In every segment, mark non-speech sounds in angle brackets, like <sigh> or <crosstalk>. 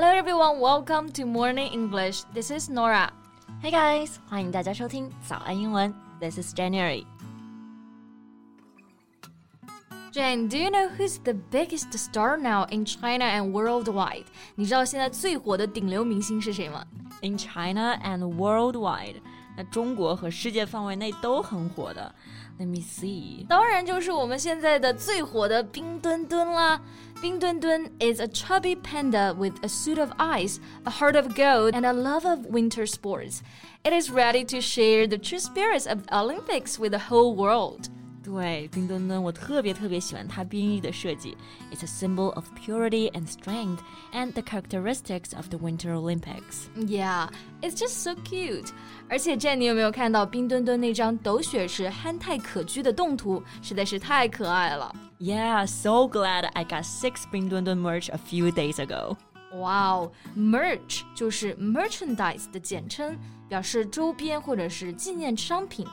Hello everyone, welcome to Morning English. This is Norah. Hey guys, guys，欢迎大家收听早安英文。This is January. Jane, do you know who's the biggest star now in China and worldwide? 你知道现在最火的顶流明星是谁吗？In China and worldwide. 那中国和世界范围内都很火的。Let me see，当然就是我们现在的最火的冰墩墩啦。冰墩墩 is a chubby panda with a suit of ice, a heart of gold, and a love of winter sports. It is ready to share the true spirits of the Olympics with the whole world. 对，冰墩墩，我特别特别喜欢它冰衣的设计。It's a symbol of purity and strength, and the characteristics of the Winter Olympics. Yeah, it's just so cute. 而且，Jane，你有没有看到冰墩墩那张斗雪时憨态可掬的动图？实在是太可爱了。Yeah, so glad I got six 冰墩墩 merch a few days ago. Wow, merch 就是 merchandise 的简称，表示周边或者是纪念商品。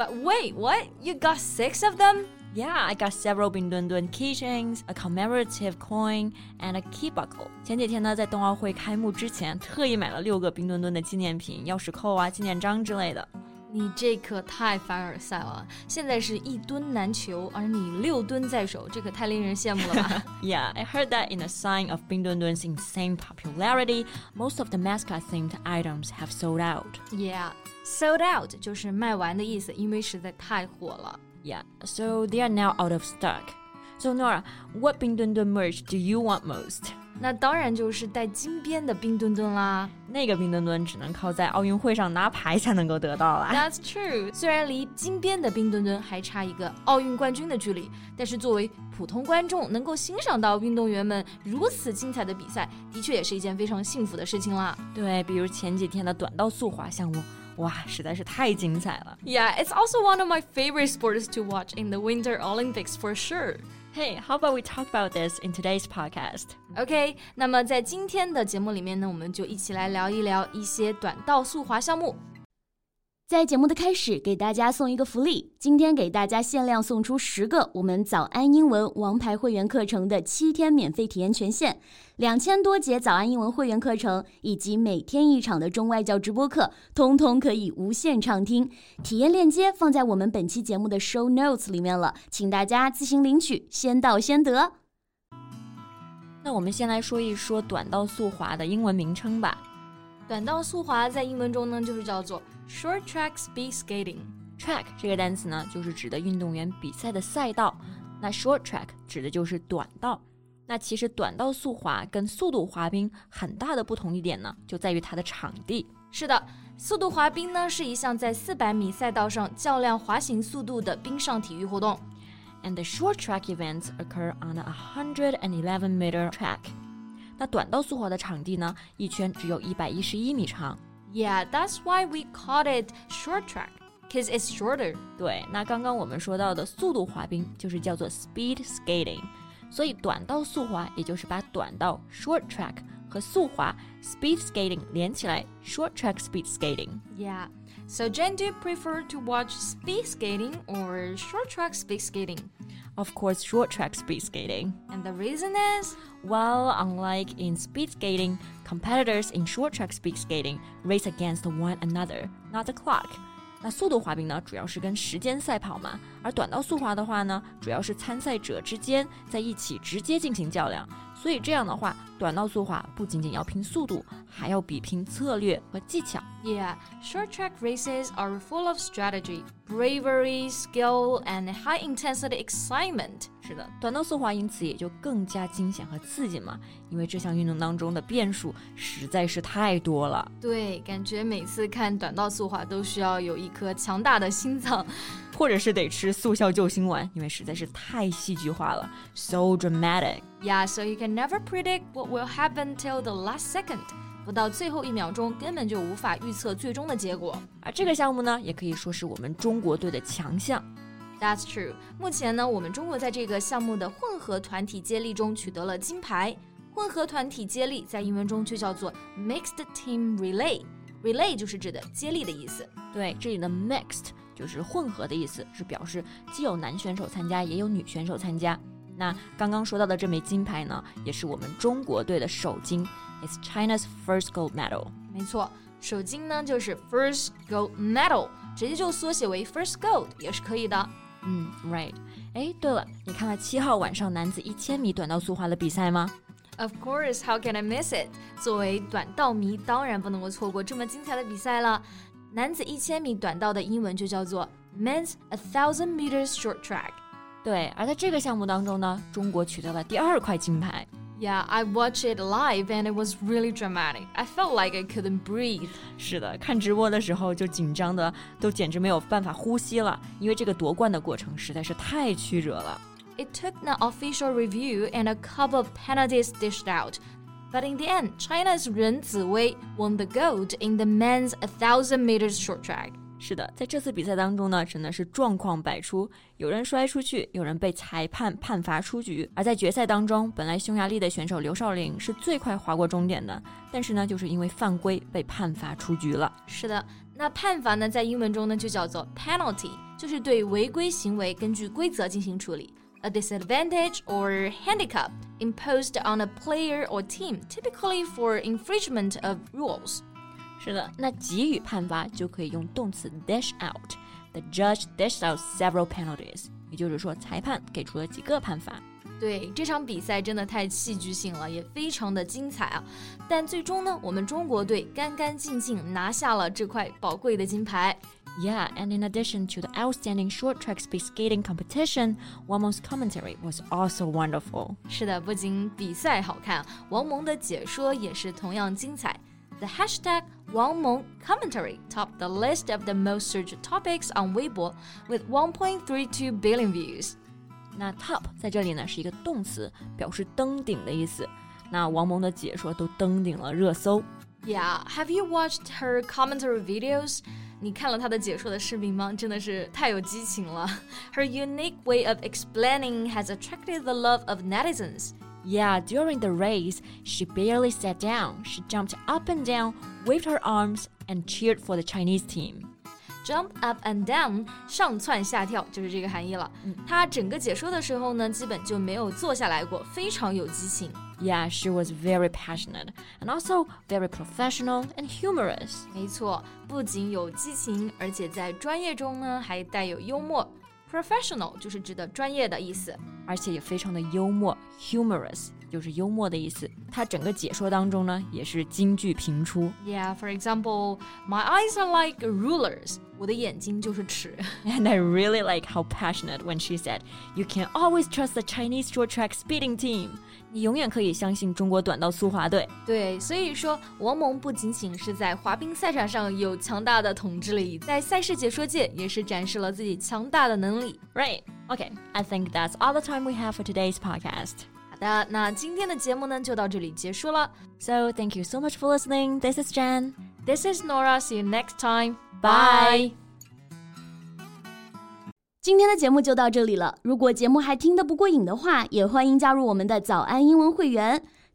but wait, what? You got six of them? Yeah, I got several Bing Dun Dun keychains, a commemorative coin, and a key buckle. 前几天呢，在冬奥会开幕之前，特意买了六个冰墩墩的纪念品，钥匙扣啊、纪念章之类的。你这可太凡尔赛了！现在是一吨难求，而你六吨在手，这可太令人羡慕了吧？Yeah, <laughs> I heard that in a sign of Bing Dun Dun's insane popularity, most of the mascot-themed items have sold out. Yeah, sold out 就是卖完的意思，因为实在太火了。Yeah, so they are now out of stock. So Norah, what Bing Dun Dun merch do you want most? 那当然就是带金边的冰墩墩啦。那个冰墩墩只能靠在奥运会上拿牌才能够得到啦。That's true。虽然离金边的冰墩墩还差一个奥运冠军的距离，但是作为普通观众能够欣赏到运动员们如此精彩的比赛，的确也是一件非常幸福的事情啦。对，比如前几天的短道速滑项目。哇，实在是太精彩了！Yeah, it's also one of my favorite sports to watch in the Winter Olympics for sure. Hey, how about we talk about this in today's podcast? OK，那么在今天的节目里面呢，我们就一起来聊一聊一些短道速滑项目。 在节目的开始，给大家送一个福利。今天给大家限量送出十个我们早安英文王牌会员课程的七天免费体验权限，两千多节早安英文会员课程以及每天一场的中外教直播课，通通可以无限畅听。体验链接放在我们本期节目的 show notes 里面了，请大家自行领取，先到先得。那我们先来说一说短道速滑的英文名称吧。短道速滑在英文中呢，就是叫做。Short track speed skating. Track 这个单词呢，就是指的运动员比赛的赛道。那 short track 指的就是短道。那其实短道速滑跟速度滑冰很大的不同一点呢，就在于它的场地。是的，速度滑冰呢是一项在四百米赛道上较量滑行速度的冰上体育活动。And the short track events occur on a 111 meter track. 那短道速滑的场地呢，一圈只有一百一十一米长。 Yeah, that's why we called it short track, cause it's shorter. 对，那刚刚我们说到的速度滑冰就是叫做 speed skating，所以短道速滑也就是把短道 short track 和速滑 speed skating 连起来 short track speed skating. Yeah. So, Jen, do you prefer to watch speed skating or short track speed skating? Of course, short track speed skating. And the reason is? Well, unlike in speed skating, competitors in short track speed skating race against one another, not the clock. 那速度滑冰呢，主要是跟时间赛跑嘛，而短道速滑的话呢，主要是参赛者之间在一起直接进行较量。 所以这样的话，短道速滑不仅仅要拼速度，还要比拼策略和技巧。Yeah, short track races are full of strategy, bravery, skill, and high intensity excitement. 是的，短道速滑因此也就更加惊险和刺激嘛，因为这项运动当中的变数实在是太多了。对，感觉每次看短道速滑都需要有一颗强大的心脏，或者是得吃速效救心丸，因为实在是太戏剧化了，so dramatic。Yeah, so you can never predict what will happen till the last second. 不到最后一秒钟，根本就无法预测最终的结果。而这个项目呢，也可以说是我们中国队的强项。That's true。目前呢，我们中国在这个项目的混合团体接力中取得了金牌。混合团体接力在英文中就叫做 mixed team relay。relay 就是指的接力的意思。对，这里的 mixed 就是混合的意思，是表示既有男选手参加，也有女选手参加。那刚刚说到的这枚金牌呢，也是我们中国队的首金，It's China's first gold medal。没错，首金呢就是 first gold medal，直接就缩写为 first gold 也是可以的。嗯，right。哎，对了，你看了七号晚上男子一千米短道速滑的比赛吗？Of course, how can I miss it？作为短道迷，当然不能够错过这么精彩的比赛了。男子一千米短道的英文就叫做 Men's a thousand meters short track。对，而在这个项目当中呢，中国取得了第二块金牌。Yeah, I watched it live and it was really dramatic. I felt like I couldn't breathe. 是的，看直播的时候就紧张的都简直没有办法呼吸了，因为这个夺冠的过程实在是太曲折了。It took an official review and a couple of penalties dished out. But in the end, China's Ren Ziwei won the gold in the men's 1,000 meters short track. 是的，在这次比赛当中呢，真的是状况百出，有人摔出去，有人被裁判判罚出局。而在决赛当中，本来匈牙利的选手刘少玲是最快划过终点的，但是呢，就是因为犯规被判罚出局了。是的，那判罚呢，在英文中呢就叫做 penalty，就是对违规行为根据规则进行处理。A disadvantage or handicap imposed on a player or team, typically for infringement of rules. 是的，那给予判罚就可以用动词 dish out。The judge dished out several penalties，也就是说，裁判给出了几个判罚。对这场比赛真的太戏剧性了，也非常的精彩啊！但最终呢，我们中国队干干净净拿下了这块宝贵的金牌。 yeah, and in addition to the outstanding short track speed skating competition, Wang Meng's commentary was also wonderful. 是的，不仅比赛好看，王濛的解说也是同样精彩。The hashtag Wang Meng commentary topped the list of the most searched topics on Weibo with 1.32 billion views. 那 have you watched her commentary videos? 你看了她的解说的视频吗？真的是太有激情了。Her unique way of explaining has attracted the love of netizens. Yeah, during the race, she barely sat down. She jumped up and down, waved her arms, and cheered for the Chinese team. Jump up and down，上蹿下跳就是这个含义了。嗯，她整个解说的时候呢，基本就没有坐下来过，非常有激情。 Yeah, she was very passionate and also very professional and humorous. 没错，不仅有激情，而且在专业中呢还带有幽默。Professional 就是指的专业的意思，而且也非常的幽默，humorous 就是幽默的意思。他整个解说当中呢，也是金句频出。Yeah, for example, my eyes are like rulers. 我的眼睛就是尺。And <laughs> I really like how passionate when she said, "You can always trust the Chinese short track speeding team." 你永远可以相信中国短道速滑队。对，所以说王濛不仅仅是在滑冰赛场上有强大的统治力，在赛事解说界也是展示了自己强大的能力。Right. Okay. I think that's all the time we have for today's podcast. 好的，那今天的节目呢就到这里结束了。So thank you so much for listening. This is Jen. This is Nora. See you next time. Bye. 今天的节目就到这里了。如果节目还听得不过瘾的话，也欢迎加入我们的早安英文会员。